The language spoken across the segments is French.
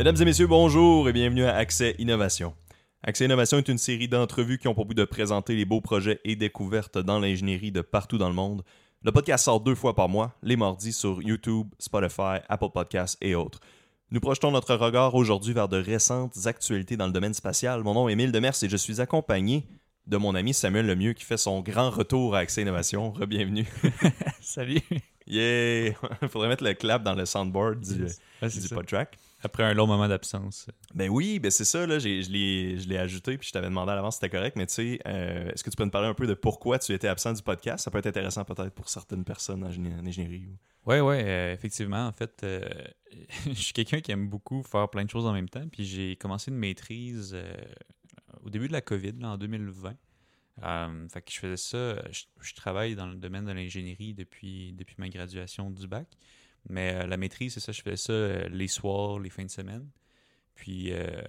Mesdames et messieurs, bonjour et bienvenue à Accès Innovation. Accès Innovation est une série d'entrevues qui ont pour but de présenter les beaux projets et découvertes dans l'ingénierie de partout dans le monde. Le podcast sort deux fois par mois, les mardis sur YouTube, Spotify, Apple Podcasts et autres. Nous projetons notre regard aujourd'hui vers de récentes actualités dans le domaine spatial. Mon nom est Émile Demers et je suis accompagné de mon ami Samuel Lemieux qui fait son grand retour à Accès Innovation. Rebienvenue. Salut. Yeah! Faudrait mettre le clap dans le soundboard du, Ouais, du podtrack. Après un long moment d'absence. Ben oui, ben c'est ça, là, j'ai- je l'ai je l'ai ajouté, puis je t'avais demandé à l'avance si c'était correct, mais tu sais, euh, est-ce que tu peux nous parler un peu de pourquoi tu étais absent du podcast? Ça peut être intéressant peut-être pour certaines personnes en, génie- en ingénierie. ou- Ouais, ouais, euh, effectivement. En fait, euh, je suis quelqu'un qui aime beaucoup faire plein de choses en même temps. Puis j'ai commencé une maîtrise au début de la COVID, là, en 2020. Euh, fait que je faisais ça. Je, je travaille dans le domaine de l'ingénierie depuis, depuis ma graduation du bac. Mais euh, la maîtrise, c'est ça, je faisais ça euh, les soirs, les fins de semaine. Puis euh,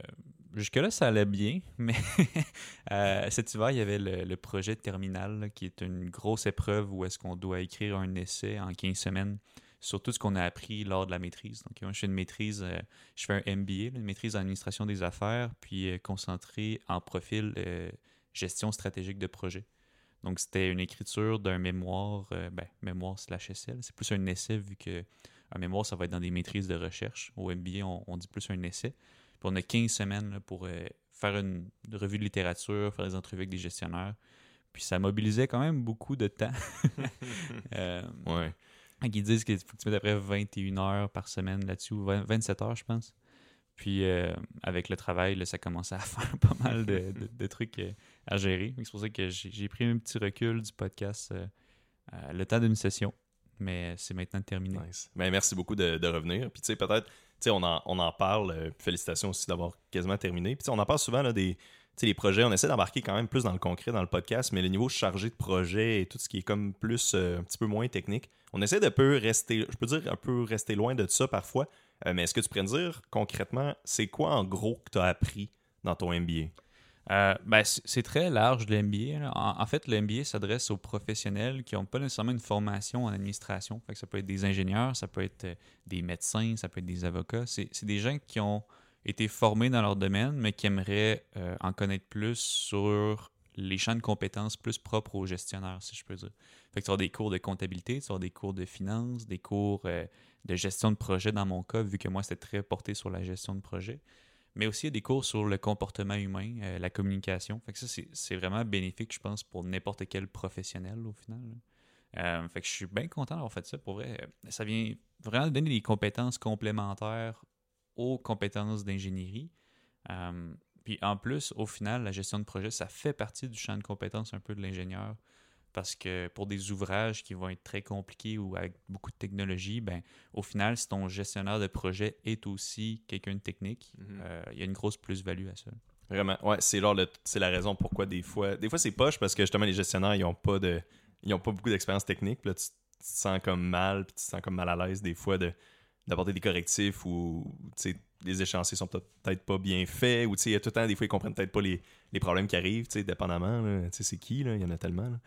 jusque-là, ça allait bien, mais cet hiver, il y avait le, projet terminal, qui est une grosse épreuve où est-ce qu'on doit écrire un essai en 15 semaines sur tout ce qu'on a appris lors de la maîtrise. Donc, moi, je fais une maîtrise, je fais un MBA, une maîtrise en administration des affaires, puis euh, concentré en profil gestion stratégique de projet. Donc, c'était une écriture d'un mémoire, euh, ben, mémoire slash essai. C'est plus un essai vu que un mémoire, ça va être dans des maîtrises de recherche. Au MBA, on, on dit plus un essai. Puis on a 15 semaines là, pour euh, faire une revue de littérature, faire des entrevues avec des gestionnaires. Puis ça mobilisait quand même beaucoup de temps. Euh, Ouais. ils disent qu'il faut que tu mettes à peu près 21 heures par semaine là-dessus, ou 20 27 heures, je pense. Puis euh, avec le travail, là, ça commençait à faire pas mal de, trucs euh, à gérer. C'est pour ça que j'ai pris un petit recul du podcast euh, le temps d'une session. Mais c'est maintenant terminé. Nice. Ben, merci beaucoup de, revenir. Puis, tu sais, peut-être, on en, on en parle. félicitations aussi d'avoir quasiment terminé. Puis, on en parle souvent des. Les projets, on essaie d'embarquer quand même plus dans le concret dans le podcast, mais le niveau chargé de projet et tout ce qui est comme plus, un petit peu moins technique, on essaie de peu rester, je peux dire un peu rester loin de ça parfois, Euh, mais est-ce que tu pourrais me dire concrètement, c'est quoi en gros que tu as appris dans ton MBA? Euh, ben, c'est très large le MBA. En, fait, le MBA s'adresse aux professionnels qui n'ont pas nécessairement une formation en administration. Fait que ça peut être des ingénieurs, ça peut être euh, des médecins, ça peut être des avocats. C'est des gens qui ont été formés dans leur domaine, mais qui aimeraient en connaître plus sur les champs de compétences plus propres aux gestionnaires, si je peux dire. Fait que tu avoir des cours de comptabilité, tu avoir des cours de finance, des cours euh, de gestion de projet dans mon cas, vu que moi, c'était très porté sur la gestion de projet mais aussi il y a des cours sur le comportement humain, euh, la communication. Fait que ça, c'est- vraiment bénéfique, je pense, pour n'importe quel professionnel au final. Euh, fait que je suis bien content d'avoir fait ça. Pour vrai, ça vient vraiment donner des compétences complémentaires aux compétences d'ingénierie. Puis en plus, au final, la gestion de projet, ça fait partie du champ de compétences un peu de l'ingénieur. Parce que pour des ouvrages qui vont être très compliqués ou avec beaucoup de technologie, ben, au final, si ton gestionnaire de projet est aussi quelqu'un de technique, Mhm. euh, il y a une grosse plus-value à ça. Vraiment, ouais, c'est c'est la raison pourquoi des fois, des fois c'est poche parce que justement les gestionnaires ils ont pas de, ils ont pas beaucoup d'expérience technique, là tu, tu te sens comme mal, puis tu te sens comme mal à l'aise des fois de d'apporter des correctifs ou tu sais les échéanciers sont peut- peut-être pas bien faits ou tu sais il y a tout le temps des fois ils comprennent peut-être pas les, les problèmes qui arrivent, tu sais dépendamment, là. tu sais c'est qui là, il y en a tellement. là.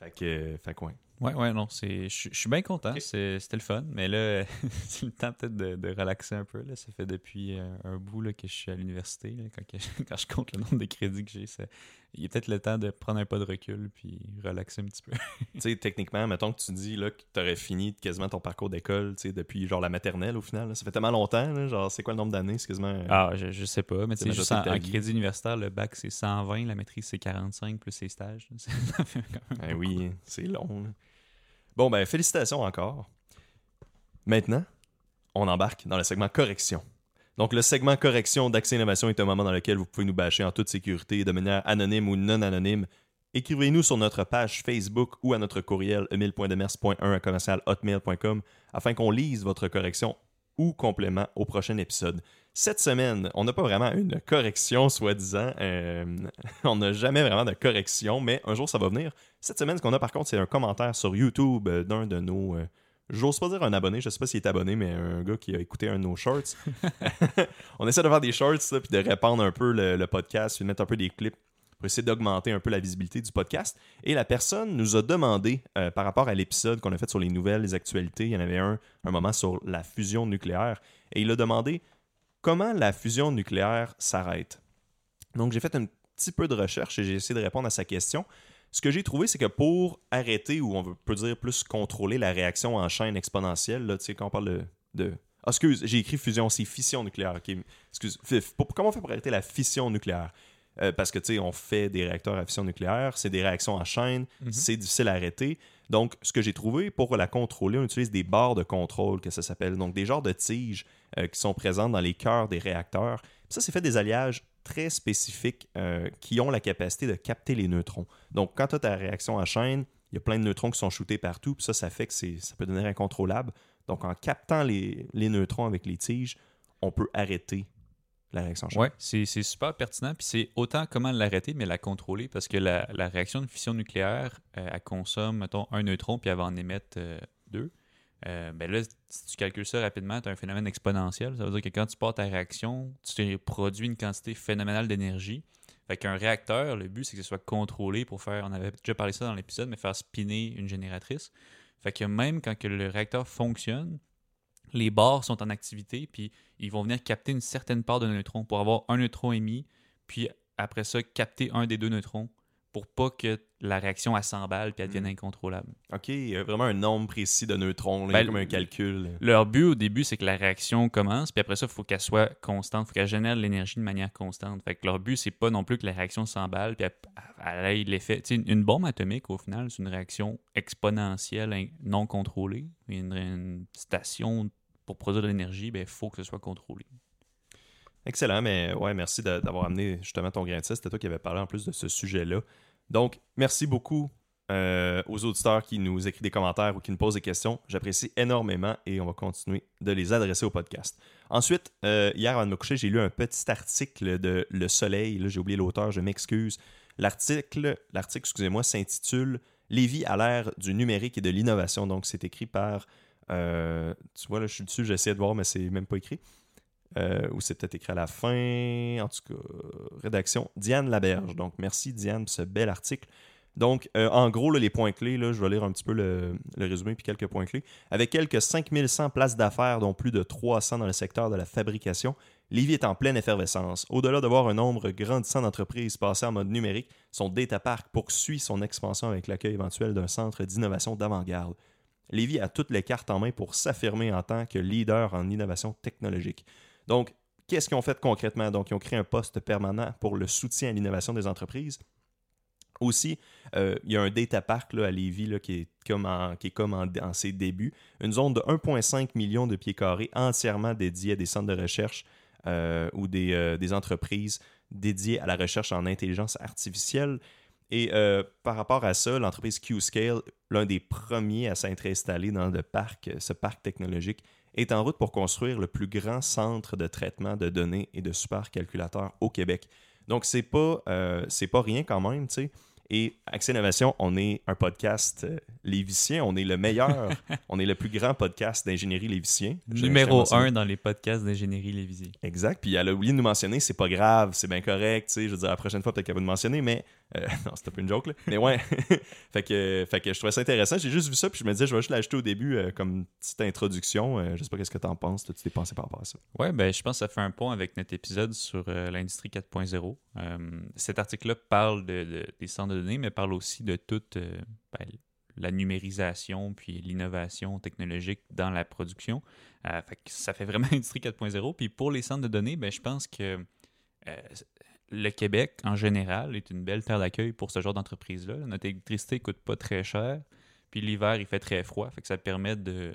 Fait que, fait que ouais. Ouais, ouais, non, c'est, je suis bien content. C'était le fun, mais là, c'est le temps peut-être de, de relaxer un peu. Là. Ça fait depuis euh, un bout là, que je suis à l'université. Quand, quand je compte le nombre de crédits que j'ai, ça- il est peut-être le temps de prendre un pas de recul puis relaxer un petit peu. tu sais techniquement, mettons que tu dis là que tu aurais fini quasiment ton parcours d'école, tu sais depuis genre la maternelle au final, là. ça fait tellement longtemps là, genre c'est quoi le nombre d'années, quasiment euh, Ah, je, je sais pas, mais tu sais, juste en, crédit universitaire, le bac c'est 120, la maîtrise c'est 45 plus ses stages. là. Ça fait quand même Ben oui, c'est long. là. Bon, ben, félicitations encore. Maintenant, on embarque dans le segment correction. Donc, le segment correction d'Accès Innovation est un moment dans lequel vous pouvez nous bâcher en toute sécurité, de manière anonyme ou non anonyme. Écrivez-nous sur notre page Facebook ou à notre courriel emile.demers.1 à commercial afin qu'on lise votre correction ou complément au prochain épisode. Cette semaine, on n'a pas vraiment une correction, soi-disant. Euh, on n'a jamais vraiment de correction, mais un jour, ça va venir. Cette semaine, ce qu'on a par contre, c'est un commentaire sur YouTube d'un de nos. euh, J'ose pas dire un abonné, je sais pas s'il est abonné, mais un gars qui a écouté un de nos shorts. on essaie de faire des shorts, puis de répandre un peu le, le podcast, puis de mettre un peu des clips pour essayer d'augmenter un peu la visibilité du podcast. Et la personne nous a demandé, euh, par rapport à l'épisode qu'on a fait sur les nouvelles, les actualités, il y en avait un, un moment sur la fusion nucléaire, et il a demandé comment la fusion nucléaire s'arrête. Donc, j'ai fait un petit peu de recherche et j'ai essayé de répondre à sa question. Ce que j'ai trouvé, c'est que pour arrêter, ou on peut dire plus contrôler la réaction en chaîne exponentielle, là, tu sais, quand on parle de. de... Ah, excuse, j'ai écrit fusion, c'est fission nucléaire. Excuse. Comment on fait pour arrêter la fission nucléaire? Euh, parce que, tu sais, on fait des réacteurs à fission nucléaire, c'est des réactions en chaîne, Mhm. c'est difficile à arrêter. Donc, ce que j'ai trouvé, pour la contrôler, on utilise des barres de contrôle, que ça s'appelle. Donc, des genres de tiges euh, qui sont présentes dans les cœurs des réacteurs. Puis ça, c'est fait des alliages très spécifiques euh, qui ont la capacité de capter les neutrons. Donc, quand tu as ta réaction en chaîne, il y a plein de neutrons qui sont shootés partout, puis ça, ça fait que ça peut devenir incontrôlable. Donc, en captant les, neutrons avec les tiges, on peut arrêter la réaction en chaîne. Ouais, c'est super pertinent. Puis c'est autant comment l'arrêter, mais la contrôler. Parce que la, la réaction de fission nucléaire, euh, elle consomme, mettons, un neutron, puis elle va en émettre euh, deux. Euh, ben là, si tu calcules ça rapidement, tu as un phénomène exponentiel. Ça veut dire que quand tu pars ta réaction, tu produis une quantité phénoménale d'énergie. Fait qu'un réacteur, le but, c'est que ce soit contrôlé pour faire, on avait déjà parlé ça dans l'épisode, mais faire spinner une génératrice. Fait que même quand que le réacteur fonctionne, les barres sont en activité, puis ils vont venir capter une certaine part de neutrons pour avoir un neutron émis, puis après ça, capter un des deux neutrons pour pas que la réaction elle s'emballe puis elle devienne Mm. incontrôlable. OK, il y a vraiment un nombre précis de neutrons, là, Ben, comme un calcul. Leur but au début, c'est que la réaction commence, puis après ça, il faut qu'elle soit constante, il faut qu'elle génère de l'énergie de manière constante. Fait que leur but, c'est pas non plus que la réaction s'emballe, puis elle, ait l'effet. Une bombe atomique, au final, c'est une réaction exponentielle, non contrôlée. Une, une station pour produire de l'énergie, il faut que ce soit contrôlé. Excellent, mais ouais, merci d'avoir amené justement ton grain de. C'était toi qui avais parlé en plus de ce sujet-là. Donc, merci beaucoup euh, aux auditeurs qui nous écrivent des commentaires ou qui nous posent des questions. J'apprécie énormément et on va continuer de les adresser au podcast. Ensuite, euh, hier avant de me coucher, j'ai lu un petit article de Le Soleil. Là, j'ai oublié l'auteur, je m'excuse. L'article, l'article, excusez-moi, s'intitule Lévis à l'ère du numérique et de l'innovation. Donc, c'est écrit par. euh, tu vois, là, je suis dessus, j'essaie de voir, mais c'est même pas écrit. Euh, ou c'est peut-être écrit à la fin. En tout cas, rédaction. Diane Laberge. Donc, merci Diane ce bel article. Donc, euh, en gros, les points clés, là, je vais lire un petit peu le, résumé puis quelques points clés. Avec quelques 5100 places d'affaires, dont plus de 300 dans le secteur de la fabrication, Lévis est en pleine effervescence. Au-delà de voir un nombre grandissant d'entreprises passer en mode numérique, son data park poursuit son expansion avec l'accueil éventuel d'un centre d'innovation d'avant-garde. Lévis a toutes les cartes en main pour s'affirmer en tant que leader en innovation technologique. Donc, qu'est-ce qu'ils ont fait concrètement? Donc, ils ont créé un poste permanent pour le soutien à l'innovation des entreprises. Aussi, euh, il y a un data park là, à Lévis qui est comme, en, ses débuts. Une zone de 1,5 million de pieds carrés entièrement dédiée à des centres de recherche euh, ou des, euh, des entreprises dédiées à la recherche en intelligence artificielle. Et par rapport à ça, l'entreprise Qscale, l'un des premiers à s'être installé dans le parc, ce parc technologique, est en route pour construire le plus grand centre de traitement de données et de supercalculateurs au Québec. Donc, c'est pas, euh, c'est pas rien quand même, tu sais. Et Accès Innovation, on est un podcast euh, lévicien. On est le meilleur, on est le plus grand podcast d'ingénierie lévicien. Numéro un dans les podcasts d'ingénierie Lévisier. Exact. Puis elle a oublié de nous mentionner, c'est pas grave, c'est bien correct, tu sais. Je veux dire, la prochaine fois, peut-être qu'elle va nous mentionner, mais. Euh, non, c'était pas une joke, là. Mais ouais. fait, que, fait que je trouvais ça intéressant. J'ai juste vu ça, puis je me disais, je vais juste l'ajouter au début euh, comme petite introduction. Euh, je sais pas qu'est-ce que t'en penses. Toi, tu t'es pensé par rapport à ça? Ouais, ben, je pense que ça fait un pont avec notre épisode sur euh, l'industrie 4.0. Euh, cet article-là parle de, de- des centres de données, mais parle aussi de toute euh, ben, la numérisation puis l'innovation technologique dans la production. Fait que ça fait vraiment industrie 4.0. Puis pour les centres de données, ben, je pense que le Québec, en général, est une belle terre d'accueil pour ce genre d'entreprise-là. Notre électricité coûte pas très cher. Puis l'hiver, il fait très froid. Fait que ça permet de,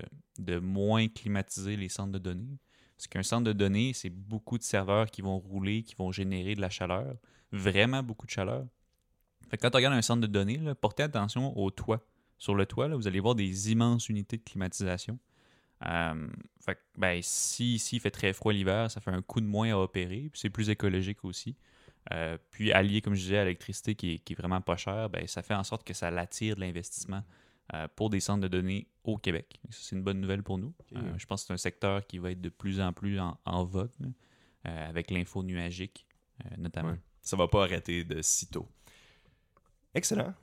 moins climatiser les centres de données. Parce qu'un centre de données, c'est beaucoup de serveurs qui vont rouler, qui vont générer de la chaleur. Vraiment beaucoup de chaleur. Fait que quand on regarde un centre de données, portez attention au toit. Sur le toit, vous allez voir des immenses unités de climatisation. Euh, fait ben, si, si il fait très froid l'hiver, ça fait un coup de moins à opérer. Puis c'est plus écologique aussi. Euh, puis allié, comme je disais, à l'électricité qui est, qui est vraiment pas chère, ben, ça fait en sorte que ça l'attire de l'investissement euh, pour des centres de données au Québec. C'est une bonne nouvelle pour nous. Euh, je pense que c'est un secteur qui va être de plus en plus en, en vogue, là, avec l'info nuagique notamment. Ouais. Ça va pas arrêter de sitôt. Excellent.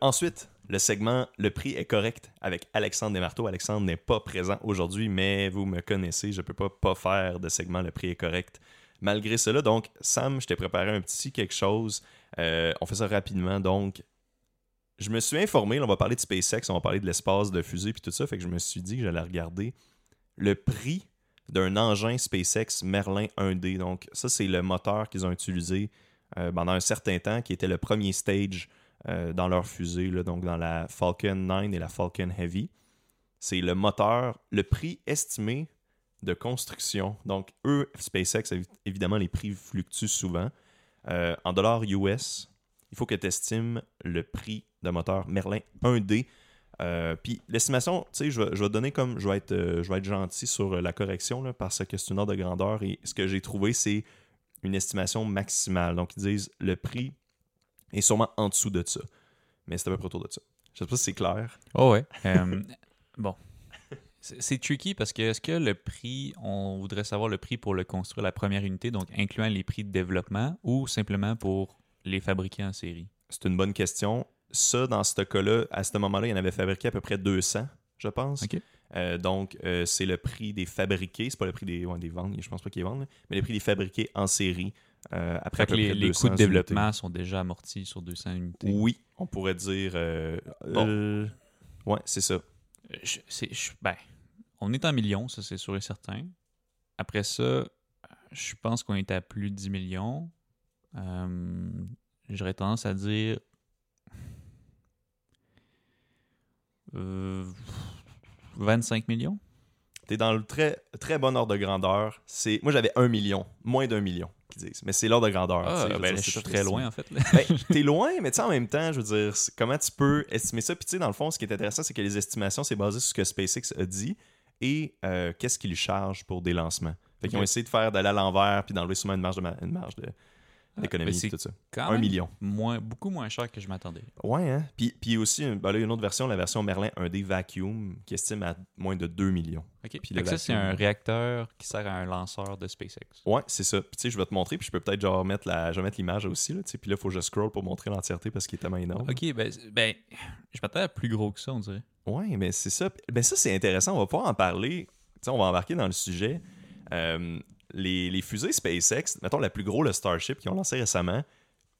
Ensuite, le segment Le prix est correct avec Alexandre Desmarteaux. Alexandre n'est pas présent aujourd'hui, mais vous me connaissez, je ne peux pas pas faire de segment Le prix est correct. Malgré cela, donc, Sam, je t'ai préparé un petit quelque chose. Euh, on fait ça rapidement. Donc, je me suis informé, on va parler de SpaceX, on va parler de l'espace, de fusée, puis tout ça. Fait que je me suis dit que j'allais regarder le prix d'un engin SpaceX Merlin 1D. Donc, ça, c'est le moteur qu'ils ont utilisé euh, pendant un certain temps, qui était le premier stage euh, dans leur fusée, là, donc dans la Falcon 9 et la Falcon Heavy. C'est le moteur, le prix estimé de construction. Donc, eux, SpaceX, évidemment, les prix fluctuent souvent. Euh, en dollars US, il faut que tu estimes le prix de moteur Merlin 1D. Euh, puis l'estimation, tu sais, je, vais donner comme, je vais être, euh, je vais être gentil sur la correction là, parce que c'est une ordre de grandeur et ce que j'ai trouvé, c'est une estimation maximale. Donc ils disent le prix est sûrement en dessous de ça, mais c'est à peu près autour de ça. Je sais pas si c'est clair. Oh ouais. bon, c'est tricky parce que est-ce que le prix, on voudrait savoir le prix pour le construire la première unité, donc incluant les prix de développement, ou simplement pour les fabriquer en série? C'est une bonne question. Ça, dans ce cas-là, à ce moment-là, il y en avait fabriqué à peu près 200, je pense. Euh, donc, euh, c'est le prix des fabriqués, c'est pas le prix des, des ventes, je pense pas qu'ils vendent, mais le prix des fabriqués en série. Euh, après à peu les, les coûts de développement sont déjà amortis sur 200 unités. Oui, on pourrait dire. bon. ouais, c'est ça. Je, ben, on est en millions, ça c'est sûr et certain. Après ça, je pense qu'on est à plus de 10 millions. Euh, j'aurais tendance à dire 25 euh, millions. T'es dans le très, très bon ordre de grandeur. C'est Moi, j'avais 1 million, moins d'un million, qui disent. Mais c'est l'ordre de grandeur. Ah, ben, je suis très loin, en fait. ben, t'es loin, mais tu sais, en même temps, je veux dire, comment tu peux estimer ça? Puis, tu sais, dans le fond, ce qui est intéressant, c'est que les estimations, c'est basé sur ce que SpaceX a dit et euh, qu'est-ce qu'ils chargent pour des lancements? Fait qu'ils ont essayé de faire d'aller à l'envers puis d'enlever souvent une marge de, une marge de, ah, tout ça. un million. Moins, beaucoup moins cher que je m'attendais. Ouais, hein? Puis, puis aussi, ben là, il y a une autre version, la version Merlin 1D Vacuum, qui estime à moins de 2 millions. OK. Puis ça, c'est un réacteur qui sert à un lanceur de SpaceX. Ouais, c'est ça. Puis tu sais, je vais te montrer, puis je peux peut-être genre mettre la, je vais mettre l'image aussi, là, puis là, il faut que je scroll pour montrer l'entièreté parce qu'il est tellement énorme. OK, ben, ben je m'attendais à plus gros que ça, on dirait. Ouais, mais c'est ça. Ben ça, c'est intéressant. On va pouvoir en parler. on va embarquer dans le sujet. Euh, les, les, fusées SpaceX, mettons la plus gros, le Starship, qui ont lancé récemment,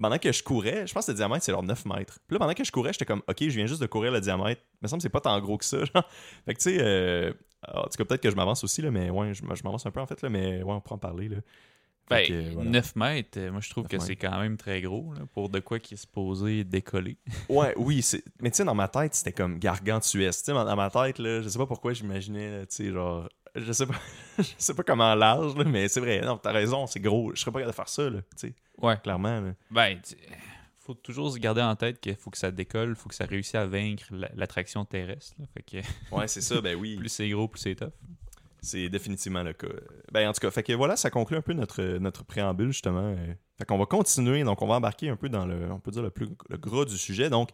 pendant que je courais, je pense que le diamètre, c'est genre 9 mètres. Puis là, pendant que je courais, j'étais comme, OK, je viens juste de courir le diamètre. Il me semble que c'est pas tant gros que ça. Genre. Fait que, tu sais, euh, en tout cas, peut-être que je m'avance aussi, là, mais ouais, je, m'avance un peu, en fait, là, mais ouais, on pourra en parler. Là. Ben, 9 mètres, moi, je trouve que c'est quand même très gros là, pour de quoi qui est supposé décoller. ouais, oui. Mais tu sais, dans ma tête, c'était comme gargantuesque. Tu sais, dans ma tête, là, je sais pas pourquoi j'imaginais, tu sais, genre je sais pas je sais pas comment large mais c'est vrai non t'as raison c'est gros je serais pas capable de faire ça là tu sais ouais clairement là. ben faut toujours se garder en tête qu'il faut que ça décolle faut que ça réussisse à vaincre l'attraction terrestre fait que ouais c'est ça ben oui plus c'est gros plus c'est tough c'est définitivement le cas ben en tout cas fait que voilà ça conclut un peu notre notre préambule justement fait qu'on va continuer donc on va embarquer un peu dans le on plus le gros du sujet donc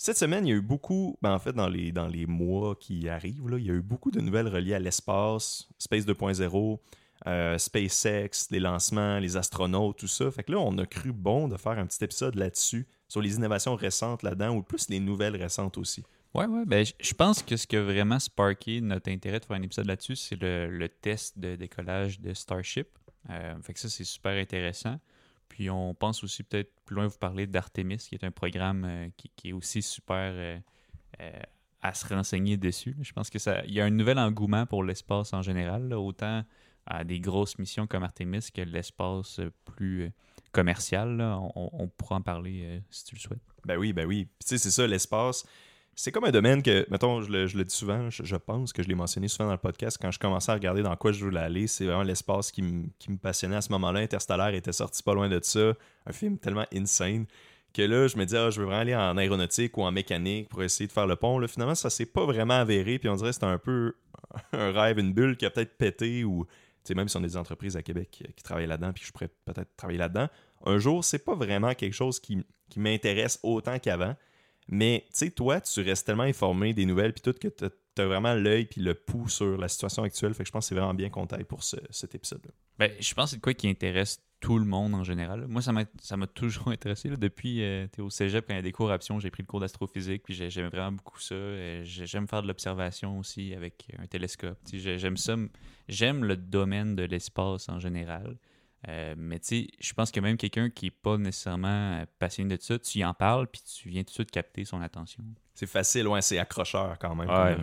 cette semaine, il y a eu beaucoup, ben en fait, dans les, dans les mois qui arrivent, il y a eu beaucoup de nouvelles reliées à l'espace, Space 2.0, euh, SpaceX, les lancements, les astronautes, tout ça. Fait que là, on a cru bon de faire un petit épisode là-dessus, sur les innovations récentes là-dedans, ou plus les nouvelles récentes aussi. Ouais, ouais. Ben, je pense que ce qui a vraiment sparké notre intérêt de faire un épisode là-dessus, c'est le, test de décollage de Starship. Euh, fait que ça, c'est super intéressant. Puis on pense aussi peut-être plus loin vous parler d'Artemis, qui est un programme euh, qui, est aussi super euh, à se renseigner dessus. Je pense que ça, il y a un nouvel engouement pour l'espace en général, autant à des grosses missions comme Artemis que l'espace plus commercial. On, pourra en parler si tu le souhaites. Ben oui, ben oui. tu sais, c'est ça, l'espace c'est comme un domaine que, mettons, je le, dis souvent, je, pense que je l'ai mentionné souvent dans le podcast, quand je commençais à regarder dans quoi je voulais aller, c'est vraiment l'espace qui, me passionnait à ce moment-là. Interstellar était sorti pas loin de ça, un film tellement insane, que là, je me disais, ah, je veux vraiment aller en aéronautique ou en mécanique pour essayer de faire le pont. Là, finalement, ça s'est pas vraiment avéré, puis on dirait que c'était un peu un rêve, une bulle qui a peut-être pété, ou même si on a des entreprises à Québec qui, travaillent là-dedans, puis je pourrais peut-être travailler là-dedans, un jour, c'est pas vraiment quelque chose qui m'intéresse autant qu'avant. Mais tu sais, toi, tu restes tellement informé des nouvelles puis tout que tu as vraiment l'œil puis le pouls sur la situation actuelle. Fait que je pense que c'est vraiment bien qu'on taille pour cet épisode-là. Ben, je pense que c'est quoi qui intéresse tout le monde en général. Moi, ça m'a, toujours intéressé. là. Depuis, euh, t'es au cégep, quand il y a des cours options, j'ai pris le cours d'astrophysique, puis j'ai- j'aime vraiment beaucoup ça. Euh, j'ai- j'aime faire de l'observation aussi avec un télescope. J'aime ça. J'aime le domaine de l'espace en général. Euh, mais tu sais, je pense que même quelqu'un qui n'est pas nécessairement euh, passionné de ça, tu y en parles, puis tu viens tout de suite capter son attention. C'est facile, ouais, c'est accrocheur quand même. Ouais.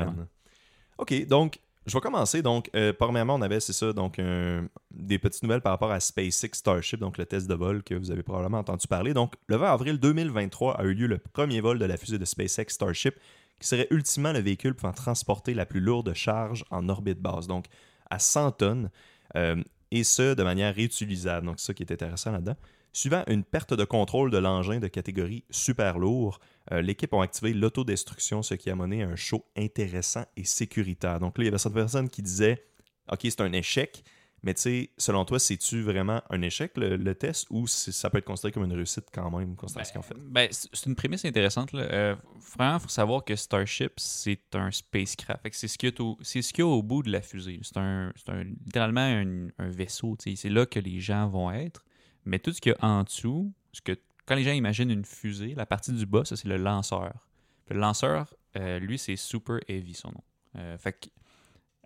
OK, donc, je vais commencer. Donc, euh, premièrement, on avait, c'est ça, donc un- des petites nouvelles par rapport à SpaceX Starship, donc le test de vol que vous avez probablement entendu parler. Donc, le 20 avril 2023 a eu lieu le premier vol de la fusée de SpaceX Starship, qui serait ultimement le véhicule pouvant transporter la plus lourde charge en orbite basse, donc à 100 tonnes, euh, et ce, de manière réutilisable. Donc, c'est ça qui est intéressant là-dedans. Suivant une perte de contrôle de l'engin de catégorie super lourd, euh, l'équipe a activé l'autodestruction, ce qui a mené à un show intéressant et sécuritaire. Donc là, il y avait certaines personnes qui disaient OK, c'est un échec, mais tu sais, selon toi, c'est-tu vraiment un échec le, le test ou ça peut être considéré comme une réussite quand même, considérant ce qu'ils ont fait Ben, c'est c'est une prémisse intéressante. Là. Euh, vraiment, il faut savoir que Starship, c'est un spacecraft. Fait que C'est ce qu'il y, a au- c'est ce qu'il y a au bout de la fusée. C'est un, c'est un- littéralement un, un vaisseau. C'est là que les gens vont être. Mais tout ce qu'il y a en dessous, ce que, quand les gens imaginent une fusée, la partie du bas, ça, c'est le lanceur. Le lanceur, euh, lui, c'est Super Heavy, son nom. Euh, fait que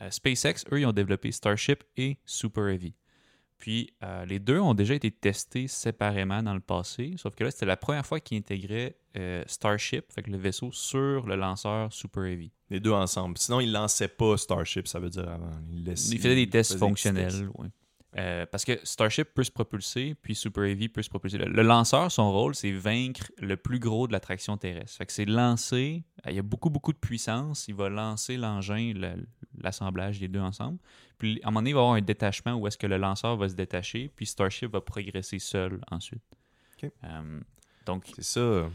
euh, SpaceX, eux, ils ont développé Starship et Super Heavy. Puis euh, les deux ont déjà été testés séparément dans le passé, sauf que là, c'était la première fois qu'ils intégraient euh, Starship, fait que le vaisseau, sur le lanceur Super Heavy. Les deux ensemble. Sinon, ils lançaient pas Starship, ça veut dire avant. Ils, laissaient- Ils faisaient des tests faisaient des fonctionnels. tests. ouais. Euh, parce que Starship peut se propulser, puis Super Heavy peut se propulser. Le, le lanceur, son rôle, c'est vaincre le plus gros de l'attraction terrestre. Fait que c'est lancer, euh, il y a beaucoup, beaucoup de puissance, il va lancer l'engin, le- l'assemblage des deux ensemble. Puis à un moment donné, il va y avoir un détachement où est-ce que le lanceur va se détacher, puis Starship va progresser seul ensuite. Euh, donc, C'est ça.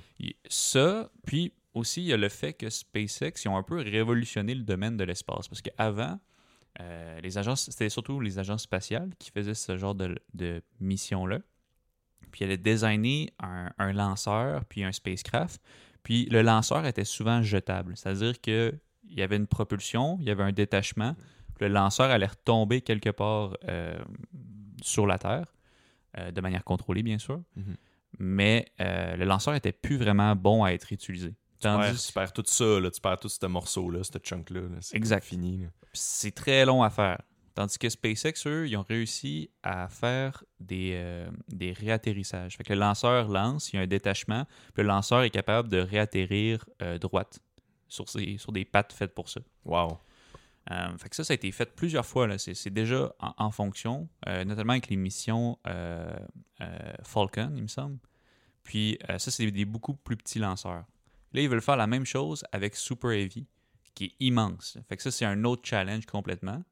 Ça, puis aussi, il y a le fait que SpaceX, ils ont un peu révolutionné le domaine de l'espace. Parce qu'avant, euh, les agences, c'était surtout les agences spatiales qui faisaient ce genre de, de mission-là. Puis elle a designé un, un lanceur, puis un spacecraft. Puis le lanceur était souvent jetable. C'est-à-dire qu'il y avait une propulsion, il y avait un détachement. puis le lanceur allait retomber quelque part euh, sur la Terre, euh, de manière contrôlée, bien sûr Mhm. mais le lanceur était plus vraiment bon à être utilisé. Tandis Ouais, tu perds tout ça, là, tu perds tout ce morceau-là, ce chunk-là. là. C'est Exact. fini. c'est très long à faire. Tandis que SpaceX, eux, ils ont réussi à faire des, euh, des réatterrissages. Fait que le lanceur lance, il y a un détachement, puis le lanceur est capable de réatterrir euh, droite sur, ses- sur des pattes faites pour ça. Wow. Euh, fait que ça, ça a été fait plusieurs fois. C'est c'est déjà en, en fonction, notamment avec les missions Falcon, il me semble. Puis ça, c'est des beaucoup plus petits lanceurs. Là, ils veulent faire la même chose avec Super Heavy, qui est immense. Fait que ça, c'est un autre challenge complètement.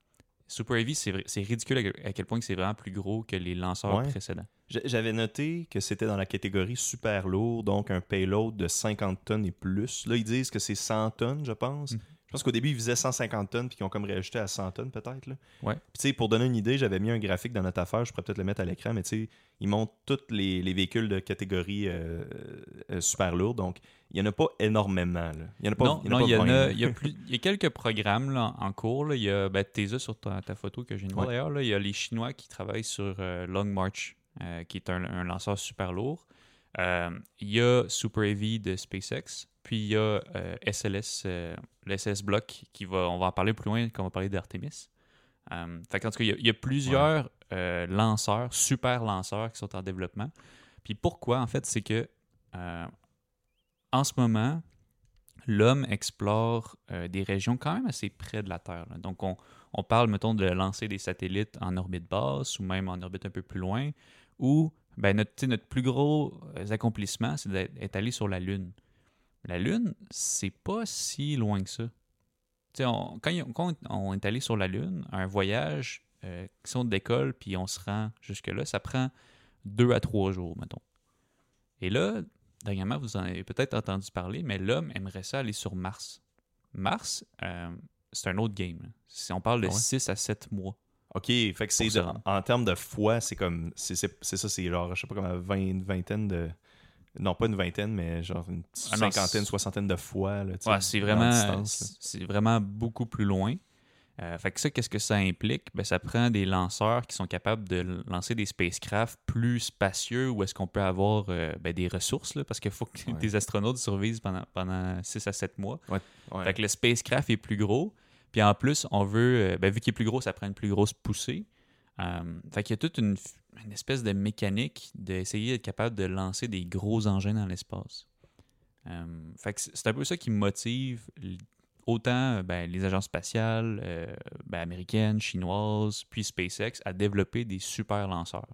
Super Heavy, c'est ridicule à quel- point c'est vraiment plus gros que les lanceurs Ouais. précédents. J'avais noté que c'était dans la catégorie super lourd, donc un payload de 50 tonnes et plus. Là, ils disent que c'est 100 tonnes, je pense. Mhm. Je pense qu'au début, ils visaient 150 tonnes, puis qu'ils ont comme réajusté à 100 tonnes, peut-être. là. Ouais. Puis, tu sais, pour donner une idée, j'avais mis un graphique dans notre affaire, je pourrais peut-être le mettre à l'écran, mais tu sais, ils montrent tous les, les véhicules de catégorie euh, euh, super lourd, donc il n'y en a pas énormément. là. Il y en a pas non, il y en a non, pas il y, en 20, a, là. il y a plus- il y a quelques programmes là, en cours. là. Il y a ben, Tesa sur ta, ta photo que voir Ouais. d'ailleurs. là. Il y a les Chinois qui travaillent sur euh, Long March, euh, qui est un, un lanceur super lourd. Euh, il y a Super Heavy de SpaceX. Puis il y a euh, SLS, euh, le SS Block, qui va, on va en parler plus loin quand on va parler d'Artemis. Euh, fait qu'en tout cas, il y a, il y a plusieurs euh, lanceurs, super lanceurs qui sont en développement. Puis pourquoi, en fait, c'est que euh, en ce moment, l'homme explore euh, des régions quand même assez près de la Terre. là. Donc, on, on parle, mettons, de lancer des satellites en orbite basse ou même en orbite un peu plus loin, ou ben, notre, notre plus gros euh, accomplissement, c'est d'être allé sur la Lune. La Lune, c'est pas si loin que ça. Tu sais, on- quand, quand on est allé sur la Lune, un voyage, euh, si on décolle puis on se rend jusque-là, ça prend deux à trois jours, mettons. Et là, dernièrement, vous en avez peut-être entendu parler, mais l'homme aimerait ça aller sur Mars. Mars, euh, c'est un autre game. là. Si on parle de Ah ouais? 6 à 7 mois. Ok, fait que c'est en termes de fois, c'est comme c'est ça, c'est genre je sais pas comme 20 une vingtaine de non pas une vingtaine mais genre une Ah non, cinquantaine, soixantaine de fois là, Ouais, c'est en vraiment, c'est vraiment beaucoup plus loin. Euh, fait que ça, qu'est-ce que ça implique? Ben, ça prend des lanceurs qui sont capables de lancer des spacecraft plus spacieux où est-ce qu'on peut avoir euh, ben, des ressources, là, parce qu'il faut que Ouais. des astronautes survivent pendant, pendant 6 à 7 mois. Ouais. Fait que le spacecraft est plus gros. Puis en plus, on veut, euh, ben, vu qu'il est plus gros, ça prend une plus grosse poussée. Euh, fait qu'il y a toute une, espèce de mécanique d'essayer d'être capable de lancer des gros engins dans l'espace. Euh, fait que c'est un peu ça qui motive autant euh, ben, les agences spatiales euh, ben, américaines, chinoises, puis SpaceX à développer des super lanceurs.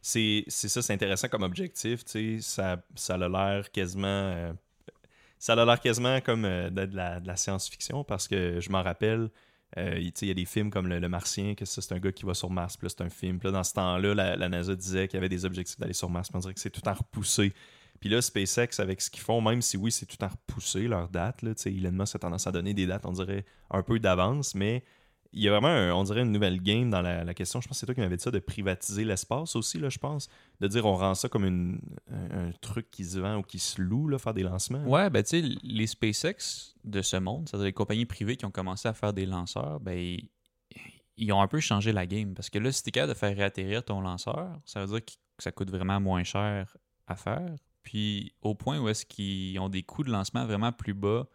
C'est c'est ça, c'est intéressant comme objectif, ça, ça a l'air quasiment... ça a l'air quasiment comme de la science-fiction parce que je m'en rappelle, euh, il y a des films comme Le, Martien, que c'est un gars qui va sur Mars, puis c'est un film. Dans ce temps-là, la, NASA disait qu'il y avait des objectifs d'aller sur Mars, puis on dirait que c'est tout en repoussé. Puis là, SpaceX, avec ce qu'ils font, même si oui, c'est tout en repoussé, leur date, là, Elon Musk a tendance à donner des dates, on dirait, un peu d'avance, mais il y a vraiment, on dirait, une nouvelle game dans la, question. Je pense que c'est toi qui m'avais dit ça, de privatiser l'espace aussi, là, je pense. De dire, on rend ça comme un, truc qui se vend ou qui se loue, là, faire des lancements. Ouais, ben tu sais, les SpaceX de ce monde, c'est-à-dire les compagnies privées qui ont commencé à faire des lanceurs, ben ils, ils ont un peu changé la game. Parce que là, si t'es capable de faire réatterrir ton lanceur, ça veut dire que ça coûte vraiment moins cher à faire. Puis au point où est-ce qu'ils ont des coûts de lancement vraiment plus bas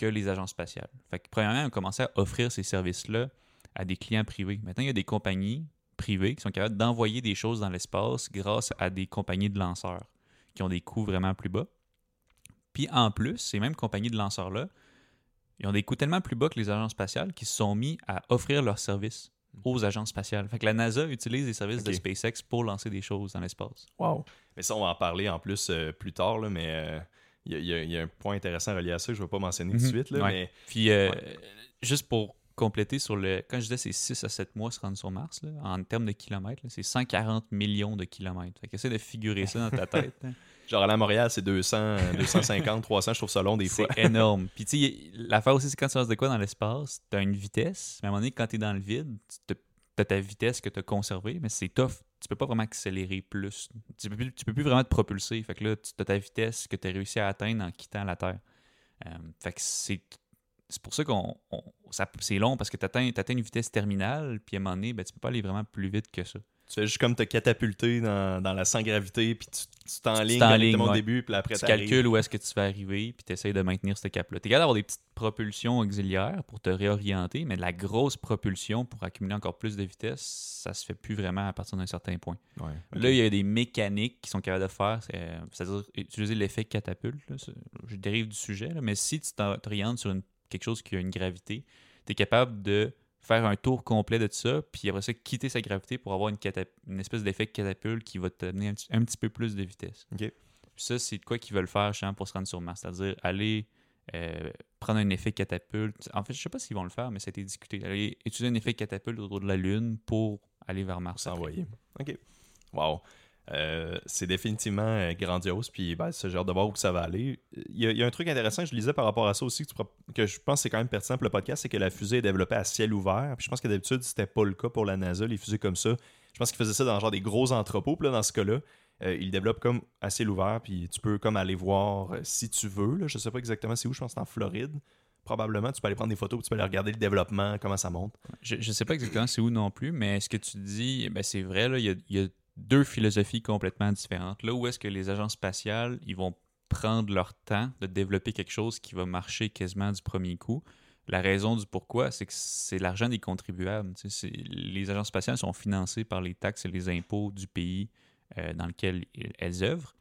que les agences spatiales. Fait que premièrement, ils ont commencé à offrir ces services-là à des clients privés. Maintenant, il y a des compagnies privées qui sont capables d'envoyer des choses dans l'espace grâce à des compagnies de lanceurs qui ont des coûts vraiment plus bas. Puis en plus, ces mêmes compagnies de lanceurs-là, ils ont des coûts tellement plus bas que les agences spatiales qui se sont mis à offrir leurs services aux agences spatiales. Fait que la NASA utilise les services de. SpaceX pour lancer des choses dans l'espace. Wow. Mais ça, on va en parler en plus euh, plus tard, là, mais euh, il y, a- y y un point intéressant relié à ça que je ne vais pas mentionner tout de Mhm. suite. Là, Ouais. mais Puis, euh, juste pour compléter sur le. Quand je disais c'est 6 à 7 mois se rendre sur Mars, là, en termes de kilomètres, c'est 140 millions de kilomètres. Fait qu'essaie de figurer ça dans ta tête. hein. genre à Montréal, c'est 200, euh, 250, 300, je trouve ça long des fois. C'est énorme. Puis tu sais, l'affaire aussi, c'est quand tu lances de quoi dans l'espace, tu as une vitesse, mais à un moment donné, quand tu es dans le vide, tu as ta vitesse que tu as conservée, mais c'est tough. Tu peux pas vraiment accélérer plus. Tu peux plus, tu peux plus vraiment te propulser. Fait là, tu as ta vitesse que tu as réussi à atteindre en quittant la Terre. Euh, fait que c'est. C'est pour ça qu'on c'est long parce que tu atteins, une vitesse terminale, puis à un moment donné, ben, tu peux pas aller vraiment plus vite que ça. Tu fais juste comme te catapulter dans, dans la sans-gravité, puis tu tu t'enlignes au ouais. début, puis après tu calcules où est-ce que tu vas arriver, puis tu essaies de maintenir ce cap-là. Tu es capable d'avoir des petites propulsions auxiliaires pour te réorienter, mais de la grosse propulsion pour accumuler encore plus de vitesse, ça se fait plus vraiment à partir d'un certain point. Ouais. Là, il y a des mécaniques qui sont capables de faire, euh, c'est-à-dire utiliser l'effet catapulte. là, je dérive du sujet, là, mais si tu t'orientes sur une- quelque chose qui a une gravité, tu es capable de faire un tour complet de tout ça, puis après ça, quitter sa gravité pour avoir une, espèce d'effet catapulte qui va te donner un, petit- un petit peu plus de vitesse. Puis ça, c'est de quoi qu'ils veulent faire pour se rendre sur Mars, c'est-à-dire aller euh, prendre un effet catapulte. En fait, je sais pas s'ils vont le faire, mais ça a été discuté. Aller utiliser un effet catapulte autour de la Lune pour aller vers Mars. s'envoyer. OK. Wow. Euh, c'est définitivement euh, grandiose. Puis ben, c'est genre de voir où ça va aller. Il y, a, un truc intéressant, je lisais par rapport à ça aussi, que, que je pense que c'est quand même pertinent pour le podcast, c'est que la fusée est développée à ciel ouvert. Puis je pense que d'habitude, c'était pas le cas pour la NASA, les fusées comme ça. Je pense qu'ils faisaient ça dans genre des gros entrepôts. Puis là, dans ce cas-là, euh, ils développent comme à ciel ouvert. Puis tu peux comme aller voir si tu veux. Là, je sais pas exactement c'est où, je pense que c'est en Floride. Probablement, tu peux aller prendre des photos, tu peux aller regarder le développement, comment ça monte. Je ne sais pas exactement c'est où non plus, mais ce que tu dis, ben, c'est vrai, là, il y a deux philosophies complètement différentes. Là où est-ce que les agences spatiales, ils vont prendre leur temps de développer quelque chose qui va marcher quasiment du premier coup. La raison du pourquoi, c'est que c'est l'argent des contribuables. Les agences spatiales sont financées par les taxes et les impôts du pays euh, dans lequel elles œuvrent.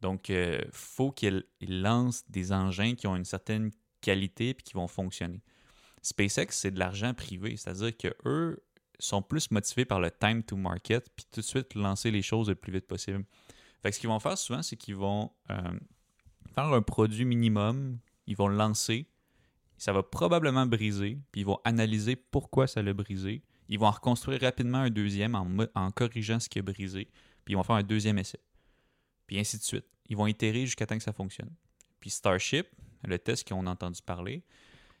Donc, il faut qu'elles ils lancent des engins qui ont une certaine qualité et qui vont fonctionner. SpaceX, c'est de l'argent privé, c'est-à-dire que eux sont plus motivés par le time to market puis tout de suite lancer les choses le plus vite possible. Fait que ce qu'ils vont faire souvent, c'est qu'ils vont euh, faire un produit minimum, ils vont le lancer, ça va probablement briser, puis ils vont analyser pourquoi ça l'a brisé. Ils vont en reconstruire rapidement un deuxième en, en corrigeant ce qui a brisé, puis ils vont faire un deuxième essai. Puis ainsi de suite. Ils vont itérer jusqu'à temps que ça fonctionne. Puis Starship, le test qu'on a entendu parler,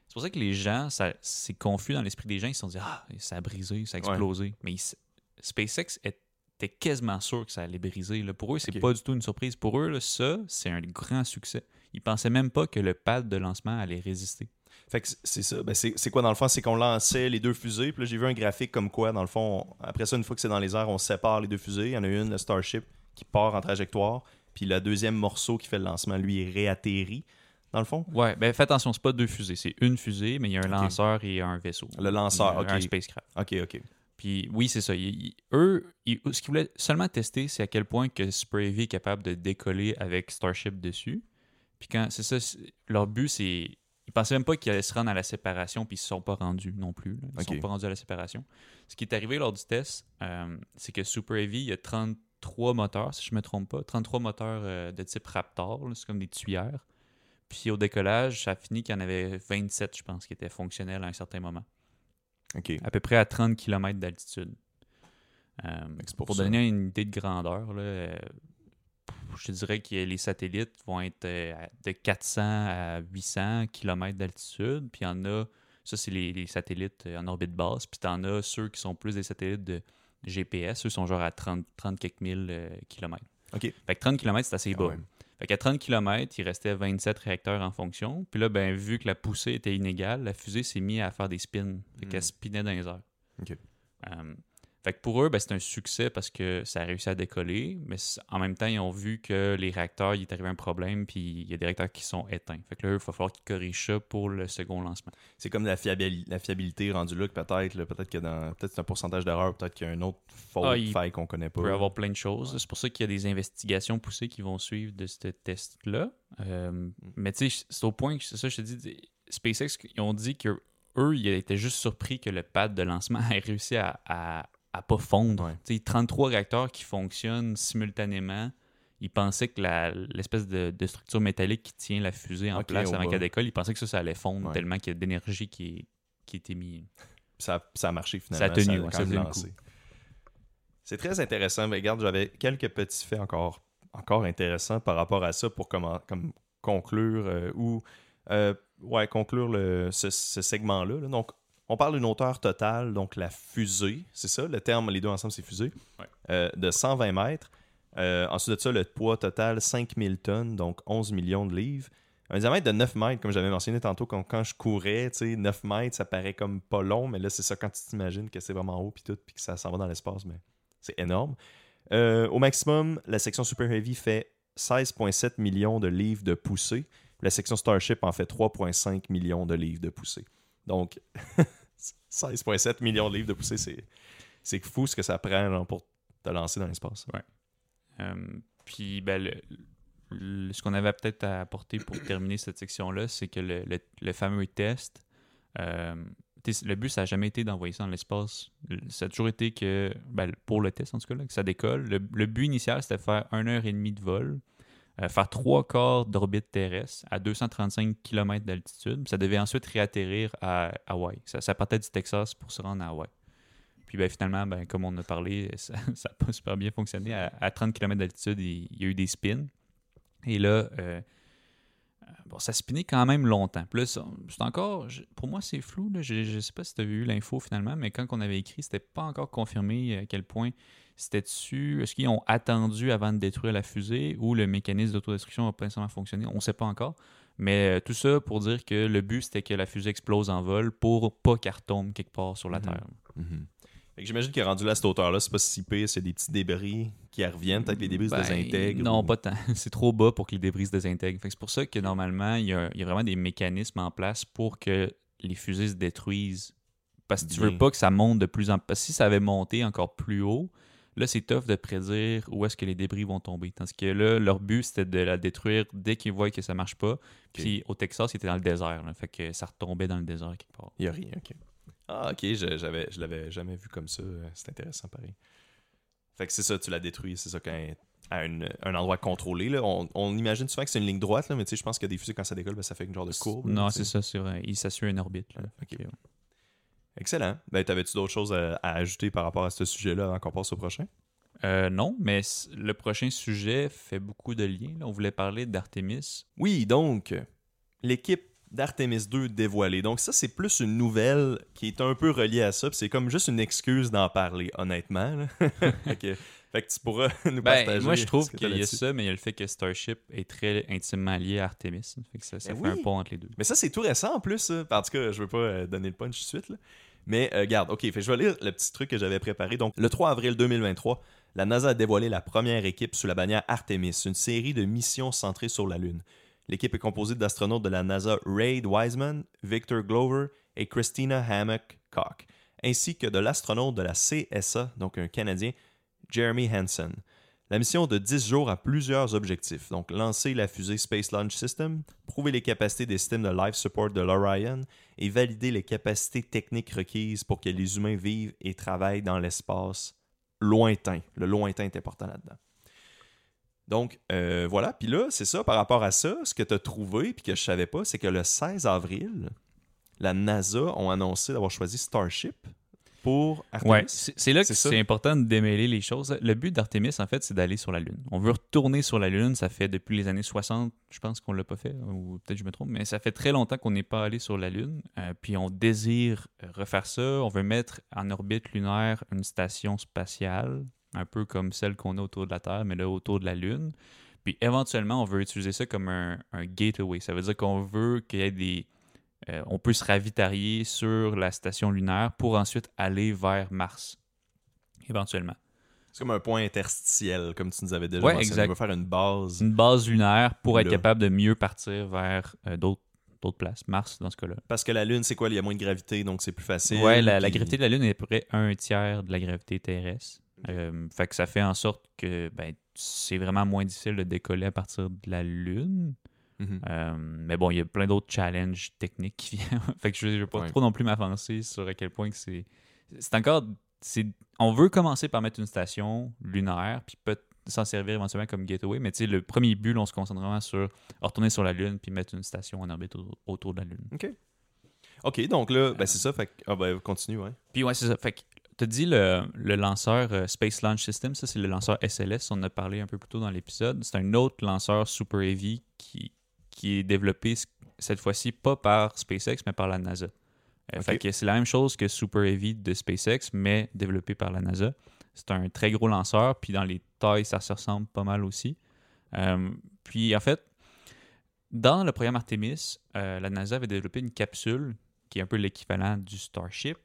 c'est pour ça que les gens, ça- c'est confus dans l'esprit des gens. Ils se sont dit, ah, ça a brisé, ça a explosé. Mais ils- SpaceX était quasiment sûr que ça allait briser. là. Pour eux, c'est pas du tout une surprise. Pour eux, là, ça, c'est un grand succès. Ils pensaient même pas que le pad de lancement allait résister. Fait que c'est ça. Ben, c'est c'est quoi dans le fond? C'est qu'on lançait les deux fusées. Puis là, j'ai vu un graphique comme quoi, dans le fond, on- après ça, une fois que c'est dans les airs, on sépare les deux fusées. Il y en a une, le Starship, qui part en trajectoire. Puis le deuxième morceau qui fait le lancement, lui, il réatterrit, dans le fond? Ouais, ben fais attention, c'est pas deux fusées, c'est une fusée, mais il y a un lanceur et un vaisseau. Le lanceur, un, ok. un spacecraft. Ok, ok. Puis oui, c'est ça. Ils- eux, ils- ce qu'ils voulaient seulement tester, c'est à quel point que Super Heavy est capable de décoller avec Starship dessus. Puis quand c'est ça, leur but, c'est. Ils pensaient même pas qu'ils allaient se rendre à la séparation, puis ils se sont pas rendus non plus. là. Ils Ok. sont pas rendus à la séparation. Ce qui est arrivé lors du test, euh, c'est que Super Heavy, il y a 33 moteurs, si je me trompe pas. 33 moteurs euh, de type Raptor, c'est comme des tuyères. Puis au décollage, ça a fini qu'il y en avait 27, je pense, qui étaient fonctionnels à un certain moment Ok. à peu près à 30 km d'altitude. Euh, pour donner une idée de grandeur, là, euh, je te dirais que les satellites vont être euh, de 400 à 800 km d'altitude. Puis il y en a, ça c'est les, les satellites en orbite basse. Puis tu en as ceux qui sont plus des satellites de GPS. Eux sont genre à 30, 30 quelques mille euh, kilomètres. Ok. Fait que 30 km, c'est assez Quand bas. Fait qu'à 30 km, il restait 27 réacteurs en fonction. Puis là, ben, vu que la poussée était inégale, la fusée s'est mise à faire des spins. Fait Hmm. qu'elle spinait dans les airs. Ok. Euh, fait que pour eux, ben, c'est un succès parce que ça a réussi à décoller, mais en même temps, ils ont vu que les réacteurs, il est arrivé un problème, puis il y a des réacteurs qui sont éteints. Fait que là, il va falloir qu'ils corrigent ça pour le second lancement. C'est comme la, fiabili- la fiabilité rendue là, que peut-être. Peut-être que dans. Peut-être c'est un pourcentage d'erreur, peut-être qu'il y a un autre faute, Ah, il faille qu'on connaît pas. Il peut y avoir plein de choses. C'est pour ça qu'il y a des investigations poussées qui vont suivre de ce test-là. Euh, Mais tu sais, c'est au point que, c'est ça, je te dis, SpaceX, ils ont dit que eux, ils étaient juste surpris que le pad de lancement ait réussi à, à, à pas fondre. Ouais. Tu sais, 33 réacteurs qui fonctionnent simultanément. Ils pensaient que l'espèce de, de structure métallique qui tient la fusée en place au avant qu'elle décolle, ils pensaient que ça, ça allait fondre Ouais. tellement qu'il y a d'énergie qui est, qui est émise. ça, a- ça a marché finalement. Ça a tenu, ouais, ça. C'est très intéressant. Mais regarde, j'avais quelques petits faits encore, encore intéressants par rapport à ça pour comment, comme conclure euh, ou euh, ouais, conclure le, ce, ce segment-là. là. Donc, on parle d'une hauteur totale, donc la fusée, c'est ça, le terme, les deux ensemble, c'est fusée, Ouais. euh, de 120 mètres. Euh, ensuite de ça, le poids total, 5000 tonnes, donc 11 millions de livres. Un diamètre de 9 mètres, comme j'avais mentionné tantôt, quand, quand je courais, tu sais, 9 mètres, ça paraît comme pas long, mais là, c'est ça quand tu t'imagines que c'est vraiment haut, puis tout, puis que ça s'en va dans l'espace, mais c'est énorme. Euh, au maximum, la section Super Heavy fait 16,7 millions de livres de poussée. La section Starship en fait 3,5 millions de livres de poussée. Donc, 16,7 millions de livres de poussée, c'est, c'est fou ce que ça prend pour te lancer dans l'espace. Euh, puis, ben, le- ce qu'on avait peut-être à apporter pour terminer cette section-là, c'est que le, le- fameux test, t'sais, le but, ça n'a jamais été d'envoyer ça dans l'espace. Le- Ça a toujours été que, ben, pour le test en tout cas, là, que ça décolle. Le, le but initial, c'était de faire une heure et demie de vol, euh, faire trois quarts d'orbite terrestre à 235 km d'altitude. Ça devait ensuite réatterrir à Hawaï. Ça, partait du Texas pour se rendre à Hawaï. Puis ben, finalement, ben, comme on a parlé, ça n'a pas super bien fonctionné. À, à 30 km d'altitude, il, y a eu des spins. Et là, euh, euh, bon, ça spinait quand même longtemps. C'est encore, pour moi, c'est flou. Je ne sais pas si tu as vu l'info finalement, mais quand on avait écrit, c'était pas encore confirmé à quel point c'était dessus. Est-ce qu'ils ont attendu avant de détruire la fusée ou le mécanisme d'autodestruction n'a pas nécessairement fonctionné? On ne sait pas encore. Mais euh, tout ça pour dire que le but, c'était que la fusée explose en vol pour pas qu'elle retombe quelque part sur la Mhm. Terre. Fait que J'imagine qu'il est rendu là à cette hauteur-là, c'est pas si pire, c'est des petits débris qui reviennent, peut-être les débris Ben, se désintègrent. Non, ou- pas tant. C'est trop bas pour que les débris se désintègrent. Que C'est pour ça que normalement, il y, a, il y a vraiment des mécanismes en place pour que les fusées se détruisent. Parce que tu Bien. veux pas que ça monte de plus en plus. Parce que si ça avait monté encore plus haut, là, c'est tough de prédire où est-ce que les débris vont tomber. Tandis que là, leur but, c'était de la détruire dès qu'ils voient que ça marche pas. Puis au Texas, c'était dans le désert. là. Fait que ça retombait dans le désert quelque part. Il n'y a rien, ok. Ah, ok, je, j'avais, je l'avais jamais vu comme ça. euh, C'est intéressant, pareil. Fait que c'est ça, tu l'as détruit, c'est ça, quand à une- un endroit contrôlé. Là. On, on imagine souvent que c'est une ligne droite, là, mais tu sais, je pense que des fusées, quand ça décolle, ben, ça fait une genre de courbe. Non, c'est ça. Un- il s'assure une orbite. Là. Que, Excellent. Ben, t'avais-tu d'autres choses à, à ajouter par rapport à ce sujet-là avant qu'on passe au prochain? Euh, non, mais le prochain sujet fait beaucoup de liens. là. On voulait parler d'Artemis. Oui, donc, l'équipe d'Artemis 2 dévoilée. Donc, ça, c'est plus une nouvelle qui est un peu reliée à ça. C'est comme juste une excuse d'en parler, honnêtement. Fait que Fait que tu pourras nous Ben, partager. moi, je trouve qu'il y a ça, mais il y a le fait que Starship est très intimement lié à Artemis. Fait que ça, ça Ben fait oui. un pont entre les deux. Mais ça, c'est tout récent en plus. ça. En tout cas, je veux pas euh, donner le punch tout de suite. là. Mais euh, garde, ok, je vais lire le petit truc que j'avais préparé. Donc, le 3 avril 2023, la NASA a dévoilé la première équipe sous la bannière Artemis, une série de missions centrées sur la Lune. L'équipe est composée d'astronautes de la NASA Reid Wiseman, Victor Glover et Christina Hammock Cock, ainsi que de l'astronaute de la CSA, donc un Canadien, Jeremy Hansen. La mission de 10 jours a plusieurs objectifs, donc lancer la fusée Space Launch System, prouver les capacités des systèmes de life support de l'Orion et valider les capacités techniques requises pour que les humains vivent et travaillent dans l'espace lointain. Le lointain est important là-dedans. Donc, euh, voilà. Puis là, c'est ça, par rapport à ça, ce que tu as trouvé, puis que je savais pas, c'est que le 16 avril, la NASA ont annoncé d'avoir choisi Starship pour Artemis. Ouais, c'est là que C'est important de démêler les choses. Le but d'Artemis, en fait, c'est d'aller sur la Lune. On veut retourner sur la Lune. Ça fait depuis les années 60, je pense qu'on l'a pas fait, ou peut-être je me trompe, mais ça fait très longtemps qu'on n'est pas allé sur la Lune. Euh, puis on désire refaire ça. On veut mettre en orbite lunaire une station spatiale, un peu comme celle qu'on a autour de la Terre, mais là autour de la Lune. Puis éventuellement, on veut utiliser ça comme un, un gateway. Ça veut dire qu'on veut qu'il y ait des. Euh, on peut se ravitailler sur la station lunaire pour ensuite aller vers Mars. Éventuellement. C'est comme un point interstitiel, comme tu nous avais déjà Ouais, mentionné. exact. On va faire une base. Une base lunaire pour être Là. capable de mieux partir vers euh, d'autres d'autres places. Mars, dans ce cas-là. Parce que la Lune, c'est quoi? Il y a moins de gravité, donc c'est plus facile. Ouais, la, gravité de la Lune est à peu près un tiers de la gravité terrestre. Euh, fait que ça fait en sorte que ben, c'est vraiment moins difficile de décoller à partir de la Lune. Mhm. Euh, mais bon, il y a plein d'autres challenges techniques qui viennent. fait que je ne vais pas Ouais. trop non plus m'avancer sur à quel point que c'est. C'est encore. c'est- On veut commencer par mettre une station lunaire, puis peut s'en servir éventuellement comme gateway. Mais tu sais, le premier but, là, on se concentre vraiment sur retourner sur la Lune, puis mettre une station en orbite au- autour de la Lune. OK, donc là, ben c'est ça. Fait. Ah, ben, continue, ouais. Puis ouais, c'est ça. Fait que tu dit le, le lanceur euh, Space Launch System, ça c'est le lanceur SLS, on en a parlé un peu plus tôt dans l'épisode. C'est un autre lanceur Super Heavy qui, qui est développé cette fois-ci pas par SpaceX mais par la NASA. Euh, Ok. Fait que c'est la même chose que Super Heavy de SpaceX mais développé par la NASA. C'est un très gros lanceur, puis dans les tailles, ça se ressemble pas mal aussi. Euh, puis en fait, dans le programme Artemis, euh, la NASA avait développé une capsule qui est un peu l'équivalent du Starship,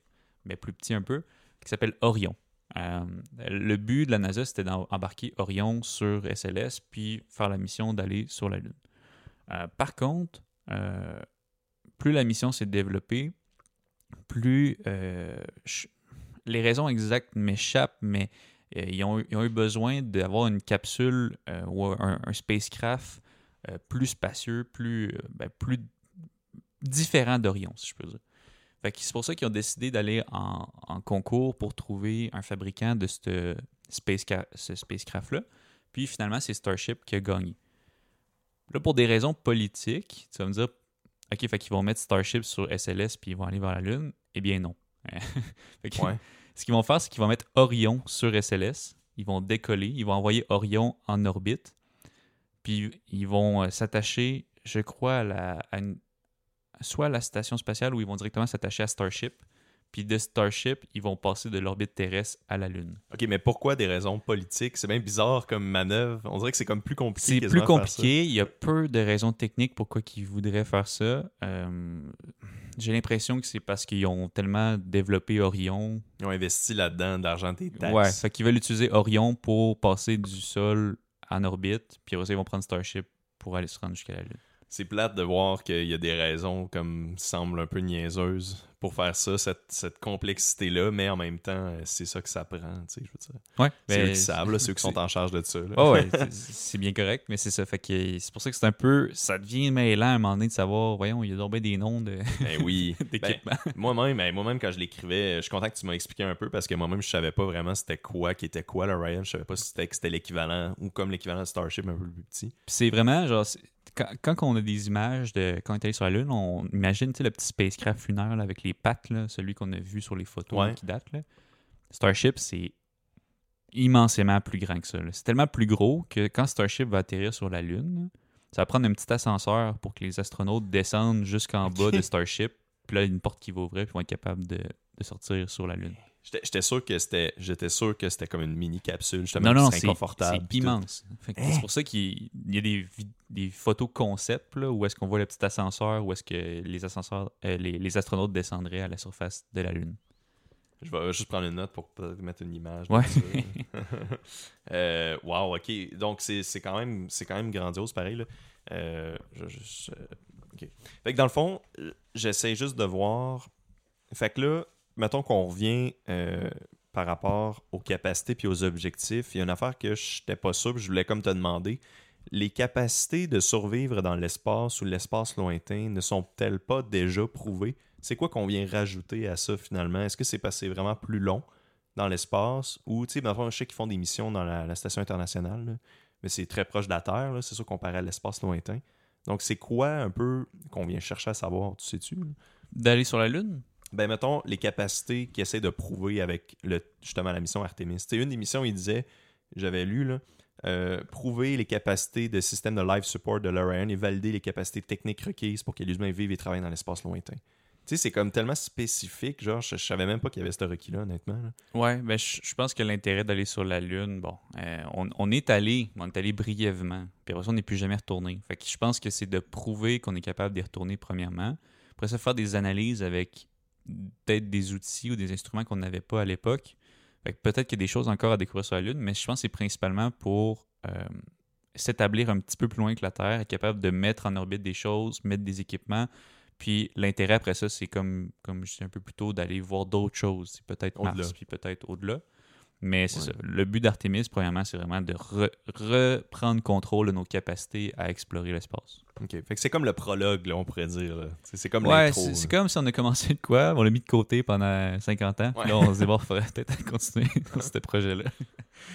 mais plus petit un peu, qui s'appelle Orion. Le but de la NASA, c'était d'embarquer Orion sur SLS, puis faire la mission d'aller sur la Lune. Euh, par contre, euh, plus la mission s'est développée, plus euh, les raisons exactes m'échappent, mais ils, ont, eu- besoin d'avoir une capsule ou un, spacecraft plus spacieux, plus, ben, plus différent d'Orion, si je peux dire. C'est pour ça qu'ils ont décidé d'aller en, concours pour trouver un fabricant de ce spacecraft-là. Puis finalement, c'est Starship qui a gagné. Là, pour des raisons politiques, tu vas me dire, OK, fait qu'ils vont mettre Starship sur SLS puis ils vont aller vers la Lune. Eh bien, non. Fait que Ouais. Ce qu'ils vont faire, c'est qu'ils vont mettre Orion sur SLS. Ils vont décoller. Ils vont envoyer Orion en orbite. Puis ils vont euh, s'attacher, je crois, à la, à une- soit à la station spatiale ou ils vont directement s'attacher à Starship. Puis de Starship, ils vont passer de l'orbite terrestre à la Lune. OK, mais pourquoi des raisons politiques? C'est bien bizarre comme manœuvre. On dirait que c'est comme plus compliqué. C'est plus compliqué. Il y a peu de raisons techniques pourquoi ils voudraient faire ça. Euh, J'ai l'impression que c'est parce qu'ils ont tellement développé Orion Ils ont investi là-dedans d'argent des taxes. Ouais, fait qu'ils veulent utiliser Orion pour passer du sol en orbite, puis après ça, ils vont prendre Starship pour aller se rendre jusqu'à la Lune. C'est plate de voir qu'il y a des raisons comme semblent un peu niaiseuses pour faire ça, cette, cette complexité-là, mais en même temps, euh, c'est ça que ça prend, tu sais, je veux dire. Ouais, C'est eux qui savent, là, c'est eux qui sont en charge de ça. Oh ouais, c'est- bien correct, mais c'est ça. Fait que c'est pour ça que c'est un peu. Ça devient mêlant à un moment donné de savoir, voyons, il y a bien des noms de- Ben oui. Ben, d'équipements. moi-même, ben, moi-même, quand je l'écrivais, je suis content que tu m'as expliqué un peu parce que moi-même, je savais pas vraiment c'était quoi qui était quoi, le Ryan. Je savais pas si c'était l'équivalent ou comme l'équivalent de Starship un peu plus petit. C'est vraiment genre. Quand, quand on a des images de quand on est allé sur la Lune, on imagine tu sais, le petit spacecraft lunaire là, avec les pattes, là, celui qu'on a vu sur les photos Ouais. qui datent. là. Starship, c'est immensément plus grand que ça. C'est tellement plus gros que quand Starship va atterrir sur la Lune, ça va prendre un petit ascenseur pour que les astronautes descendent jusqu'en bas de Starship. Puis là, il y a une porte qui va ouvrir, puis ils vont être capables de, de sortir sur la Lune. J'étais sûr que c'était j'étais sûr que c'était comme une mini capsule justement Non, non, c'est inconfortable. c'est immense. C'est pour ça qu'il il y a des, photos concept là, où est-ce qu'on voit le petit ascenseur, où est-ce que les ascenseurs, euh, les, les astronautes descendraient à la surface de la Lune. Je vais juste prendre une note pour peut-être mettre une image. Ouais. euh, wow, ok. Donc c'est quand même c'est quand même grandiose pareil. Là. Euh, je euh. Fait que dans le fond, j'essaie juste de voir. Fait que là, mettons qu'on revient euh, par rapport aux capacités puis aux objectifs. Il y a une affaire que je n'étais pas sûr, je voulais comme te demander. Les capacités de survivre dans l'espace ou l'espace lointain ne sont-elles pas déjà prouvées? C'est quoi qu'on vient rajouter à ça finalement? Est-ce que c'est c'est vraiment plus long dans l'espace ou, tu sais, fond, je sais qu'ils font des missions dans la, station internationale, mais c'est très proche de la Terre, c'est sûr comparé à l'espace lointain. Donc, c'est quoi un peu qu'on vient chercher à savoir, tu sais-tu? D'aller sur la Lune? Ben, mettons, les capacités qu'ils essaient de prouver avec justement la mission Artemis. C'était une des missions, il disait, j'avais lu, là, euh, prouver les capacités de système de life support de l'Orion et valider les capacités techniques requises pour que les humains vivent et travaillent dans l'espace lointain. Tu sais, c'est comme tellement spécifique, genre, je, je savais même pas qu'il y avait ce requis-là, honnêtement. là. Ouais, ben je, pense que l'intérêt d'aller sur la Lune, bon, euh, on, on est allé, mais on est allé brièvement. Puis après ça, on n'est plus jamais retourné. Fait que je pense que c'est de prouver qu'on est capable d'y retourner premièrement. Après ça, faire des analyses avec peut-être des outils ou des instruments qu'on n'avait pas à l'époque. Peut-être qu'il y a des choses encore à découvrir sur la Lune, mais je pense que c'est principalement pour euh, s'établir un petit peu plus loin que la Terre, être capable de mettre en orbite des choses, mettre des équipements. Puis l'intérêt après ça, c'est comme, comme je disais un peu plus tôt, d'aller voir d'autres choses. C'est peut-être. Mars, puis peut-être au-delà. Mais c'est Ouais. ça. Le but d'Artemis, premièrement, c'est vraiment de re- reprendre contrôle de nos capacités à explorer l'espace. OK. Fait que c'est comme le prologue, là, on pourrait dire. C'est comme Ouais, c'est comme si on a commencé de quoi, on l'a mis de côté pendant 50 ans. Ouais. Là, on se dit, bon, il faudrait peut-être continuer dans ce projet-là.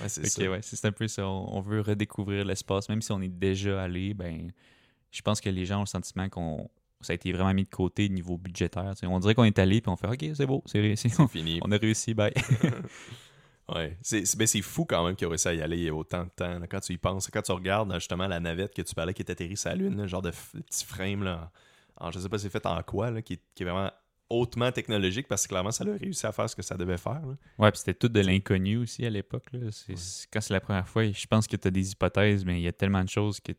Ouais, c'est ouais, c'est un peu ça. On, on veut redécouvrir l'espace, même si on est déjà allé. Ben, je pense que les gens ont le sentiment qu'on ça a été vraiment mis de côté niveau budgétaire. On dirait qu'on est allé puis on fait OK, c'est beau, c'est réussi. C'est fini. On a réussi, bye. Ouais. C'est c'est- ben, c'est fou quand même qu'il a réussi à y aller il y a autant de temps. là, quand tu y penses, quand tu regardes justement la navette que tu parlais qui est atterrie sur la Lune, là, genre de petit frame, là, en, je sais pas c'est fait en quoi, là, qui, est, qui est vraiment hautement technologique parce que clairement ça a réussi à faire ce que ça devait faire. là. Ouais, puis c'était tout de l'inconnu aussi à l'époque. là. C'est- Ouais. Quand c'est la première fois, je pense que tu as des hypothèses, mais il y a tellement de choses que,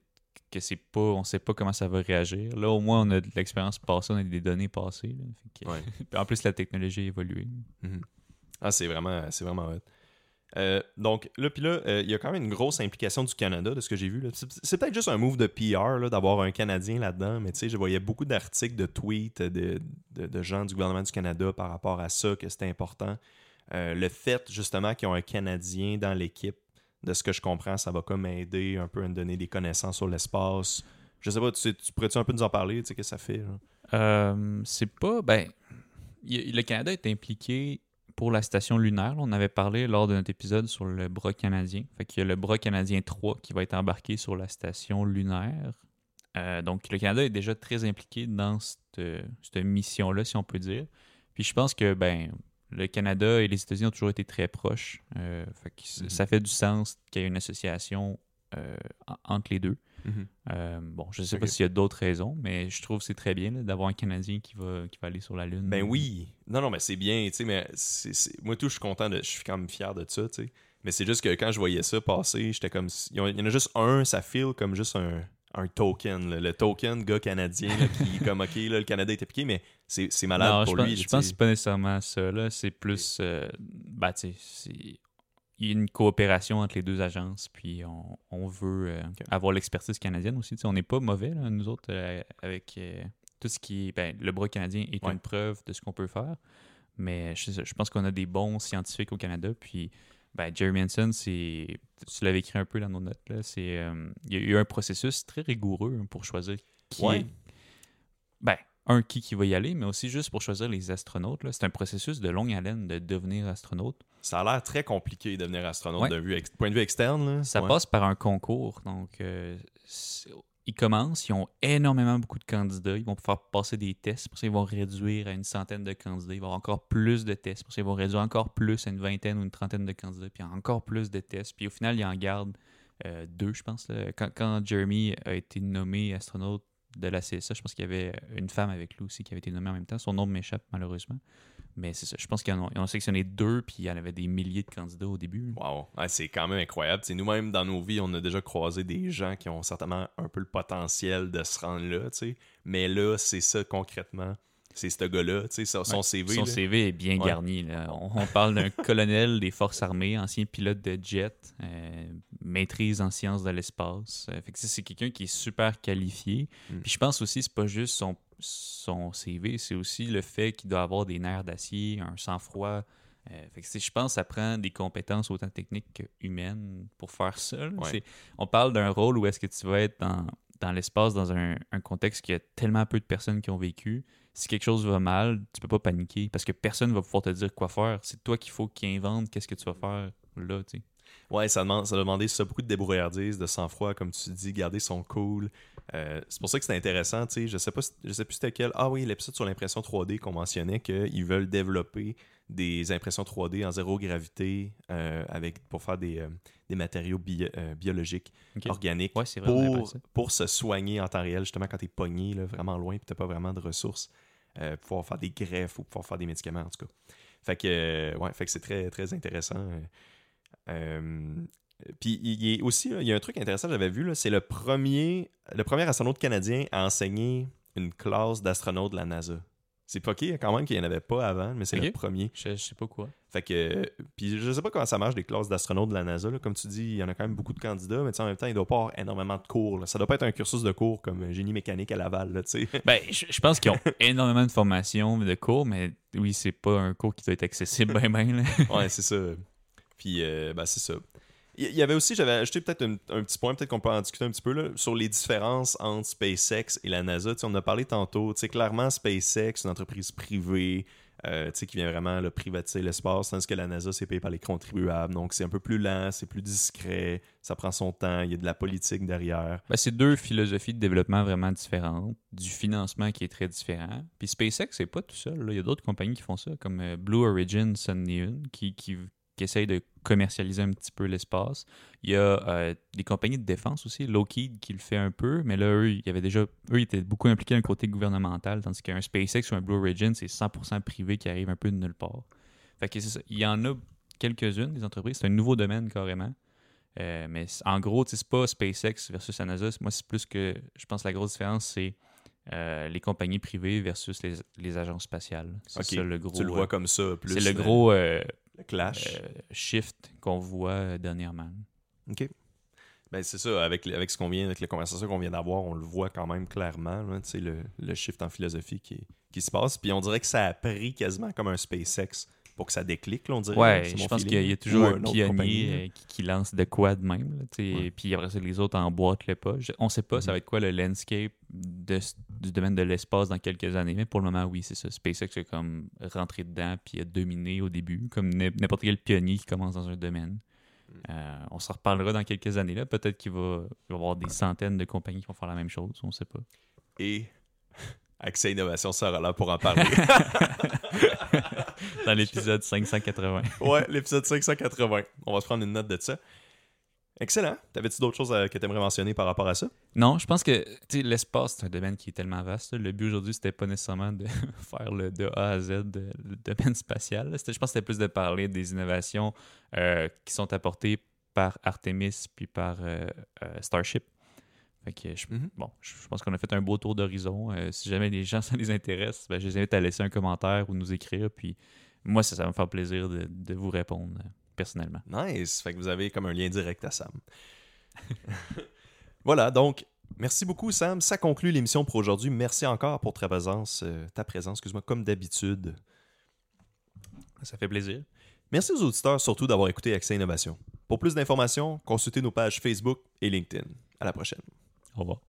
que c'est pas, on sait pas comment ça va réagir. Là, au moins, on a de l'expérience passée, on a des données passées. là. Fait que- Ouais. Puis en plus, la technologie a évolué. Mhm. Ah, c'est vraiment, c'est vraiment hot. Euh, donc là, puis là, euh, il y a quand même une grosse implication du Canada de ce que j'ai vu. C'est peut-être juste un move de PR d'avoir un Canadien là-dedans, mais tu sais, je voyais beaucoup d'articles, de tweets de, gens du gouvernement du Canada par rapport à ça, que c'était important. Euh, le fait justement qu'ils ont un Canadien dans l'équipe, de ce que je comprends, ça va comme aider un peu à me donner des connaissances sur l'espace. Je sais pas, tu, tu pourrais-tu un peu nous en parler, tu sais, qu'est-ce que ça fait? c'est pas. Ben, le Canada est impliqué pour la station lunaire. On avait parlé lors de notre épisode sur le bras canadien. Fait qu'il y a le bras canadien 3 qui va être embarqué sur la station lunaire. Euh, donc, le Canada est déjà très impliqué dans cette, cette mission-là, si on peut dire. Puis je pense que ben, le Canada et les États-Unis ont toujours été très proches. Euh, fait que Mhm. Ça fait du sens qu'il y ait une association euh, en- entre les deux. Mhm. Euh, bon, je sais Ok. pas s'il y a d'autres raisons, mais je trouve que c'est très bien d'avoir un Canadien qui va, qui va aller sur la Lune. Ben oui. Non, non, mais c'est bien, tu sais, mais c'est- c'est- moi tout, je suis content de. Je suis quand même fier de ça, tu sais. Mais c'est juste que quand je voyais ça passer, j'étais comme. Il y en a- juste un, ça feel comme juste un, un token. là. Le token gars canadien là, qui, comme, ok, là, le Canada est appliqué, mais c'est malade non, pour je pense, lui. je tu pense que sais. c'est pas nécessairement ça. là. C'est plus. euh, ben, tu sais, c'est- il y a une coopération entre les deux agences, puis on, on veut euh, avoir l'expertise canadienne aussi. On n'est pas mauvais, là, nous autres, euh, avec euh, tout ce qui est. Ben, le bras canadien est Ouais. une preuve de ce qu'on peut faire, mais je, je pense qu'on a des bons scientifiques au Canada, puis. Ben, Jeremy Hansen, c'est. Tu l'avais écrit un peu dans nos notes. Là. C'est, il y a eu un processus très rigoureux pour choisir qui Ouais. est. Ben, un, qui, qui va y aller, mais aussi juste pour choisir les astronautes. là. C'est un processus de longue haleine de devenir astronaute. Ça a l'air très compliqué de devenir astronaute Ouais. de vue point de vue externe. Là. Ça Ouais. passe par un concours. Donc, euh, ils commencent, ils ont énormément beaucoup de candidats. Ils vont faire passer des tests. Pour ça, ils vont réduire à une centaine de candidats. Ils vont avoir encore plus de tests. Pour ça, ils vont réduire encore plus à une vingtaine ou une trentaine de candidats. Puis encore plus de tests. Puis au final, ils en gardent euh, deux, je pense. là. Quand, quand Jeremy a été nommé astronaute de la CSA. Je pense qu'il y avait une femme avec lui aussi qui avait été nommée en même temps. Son nom m'échappe malheureusement. Mais c'est ça. Je pense qu'ils en, ont- sélectionné deux, puis il y en avait des milliers de candidats au début. Wow, Ouais, c'est quand même incroyable. Nous-mêmes, dans nos vies, on a déjà croisé des gens qui ont certainement un peu le potentiel de se rendre là. tu sais. Mais là, c'est ça concrètement. C'est ce gars-là, son, Ouais, CV. Son là. CV est bien Ouais. garni. là. On, on parle d'un colonel des forces armées, ancien pilote de jet, euh, maîtrise en sciences de l'espace. Euh, fait que c'est quelqu'un qui est super qualifié. Mm. Puis je pense aussi, c'est pas juste son, son CV, c'est aussi le fait qu'il doit avoir des nerfs d'acier, un sang-froid. Euh, fait que c'est- je pense que ça prend des compétences autant techniques que humaines pour faire ça. Ouais. On parle d'un rôle où est-ce que tu vas être dans, dans l'espace, dans un, un contexte qui a tellement peu de personnes qui ont vécu. Si quelque chose va mal, tu peux pas paniquer parce que personne va pouvoir te dire quoi faire. C'est toi qu'il faut qu'il invente qu'est-ce que tu vas faire là, tu sais. Ouais, ça demande, ça demandait ça, beaucoup de débrouillardise, de sang-froid, comme tu dis, garder son cool. Euh, c'est pour ça que c'est intéressant, tu sais. Je sais pas, si- je sais plus c'était quel. Ah oui, l'épisode sur l'impression 3D qu'on mentionnait qu'ils veulent développer des impressions 3D en zéro gravité euh, avec pour faire des, euh, des matériaux bio- biologiques, Ok. organiques. Ouais, pour, pour se soigner en temps réel, justement quand t'es pogné là, vraiment loin et t'as pas vraiment de ressources, pour pouvoir faire des greffes ou pouvoir faire des médicaments en tout cas. Fait que, ouais, fait que c'est très, très intéressant. euh. Puis il a aussi, là, il y a un truc intéressant que j'avais vu, c'est le premier, le premier astronaute canadien à enseigner une classe d'astronautes de la NASA. C'est pas qui quand même qu'il n'y en avait pas avant, mais c'est le premier. Je, je sais pas quoi. Fait que, puis je sais pas comment ça marche des classes d'astronautes de la NASA. là. Comme tu dis, il y en a quand même beaucoup de candidats, mais en même temps, il doit pas avoir énormément de cours. là. Ça doit pas être un cursus de cours comme génie mécanique à Laval, là. Ben, je, je pense qu'ils ont énormément de formations, de cours, mais oui, c'est pas un cours qui doit être accessible ben ben. là. ouais, c'est ça. Puis, euh, ben, c'est ça. Il y avait aussi, j'avais ajouté peut-être un, petit point, peut-être qu'on peut en discuter un petit peu, là, sur les différences entre SpaceX et la NASA. Tu sais, on a parlé tantôt. Clairement, SpaceX, une entreprise privée, euh, qui vient vraiment là, privatiser l'espace, tandis que la NASA, c'est payé par les contribuables. Donc, c'est un peu plus lent, c'est plus discret, ça prend son temps, il y a de la politique derrière. Ben, c'est deux philosophies de développement vraiment différentes, du financement qui est très différent. Puis SpaceX, c'est pas tout seul. Il y a d'autres compagnies qui font ça, comme euh, Blue Origin, c'en qui, qui essayent de commercialiser un petit peu l'espace. Il y a euh, des compagnies de défense aussi, Lockheed qui le fait un peu, mais là, eux, il y avait déjà, eux, ils étaient beaucoup impliqués le côté gouvernemental, tandis qu'un SpaceX ou un Blue Origin, c'est 100% privé qui arrive un peu de nulle part. Fait que c'est ça. Il y en a quelques-unes, des entreprises. C'est un nouveau domaine carrément. Euh, mais en gros, c'est pas SpaceX versus la NASA. Moi, c'est plus que. Je pense que la grosse différence, c'est euh, les compagnies privées versus les, les agences spatiales. C'est ça le gros. tu le euh, vois comme ça, plus. c'est le gros le clash. euh, shift qu'on voit euh, dernièrement. OK. Ben, c'est ça, avec, avec ce qu'on vient, avec la conversation qu'on vient d'avoir, on le voit quand même clairement, là, le, le shift en philosophie qui, qui se passe. Puis on dirait que ça a pris quasiment comme un SpaceX pour que ça déclique, là, on dirait. Ouais, C'est je pense feeling. qu'il y a toujours Ou un pionnier euh, qui, qui lance de quoi de même. sais, Ouais. Puis après ça, les autres emboîtent le pas. Je- on sait pas ça Mhm. va être quoi le landscape de du domaine de l'espace dans quelques années. Mais pour le moment, oui, c'est ça. SpaceX est comme rentré dedans puis a dominé au début, comme n'im- n'importe quel pionnier qui commence dans un domaine. Mm. Euh, on s'en reparlera dans quelques années. là. Peut-être qu'il va, il va y avoir des centaines de compagnies qui vont faire la même chose. On sait pas. Et Accès Innovation sera là pour en parler. Dans l'épisode 580. ouais, l'épisode 580. On va se prendre une note de ça. Excellent. T'avais-tu d'autres choses à- que tu aimerais mentionner par rapport à ça? Non, je pense que l'espace, c'est un domaine qui est tellement vaste. Le but aujourd'hui, c'était pas nécessairement de faire le de A à Z de- le domaine spatial. Je pense que c'était plus de parler des innovations euh, qui sont apportées par Artemis puis par euh, euh, Starship. Fait que je, Mhm. bon, je je pense qu'on a fait un beau tour d'horizon. Euh, si jamais les gens ça les intéresse, ben, je les invite à laisser un commentaire ou nous écrire. Puis moi, ça, ça va me faire plaisir de, de vous répondre euh, personnellement. Nice. Fait que vous avez comme un lien direct à Sam. voilà, donc, merci beaucoup, Sam. Ça conclut l'émission pour aujourd'hui. Merci encore pour ta présence, euh, ta présence, excuse-moi, comme d'habitude. Ça fait plaisir. Merci aux auditeurs surtout d'avoir écouté Accès Innovation. Pour plus d'informations, consultez nos pages Facebook et LinkedIn. À la prochaine. Au revoir.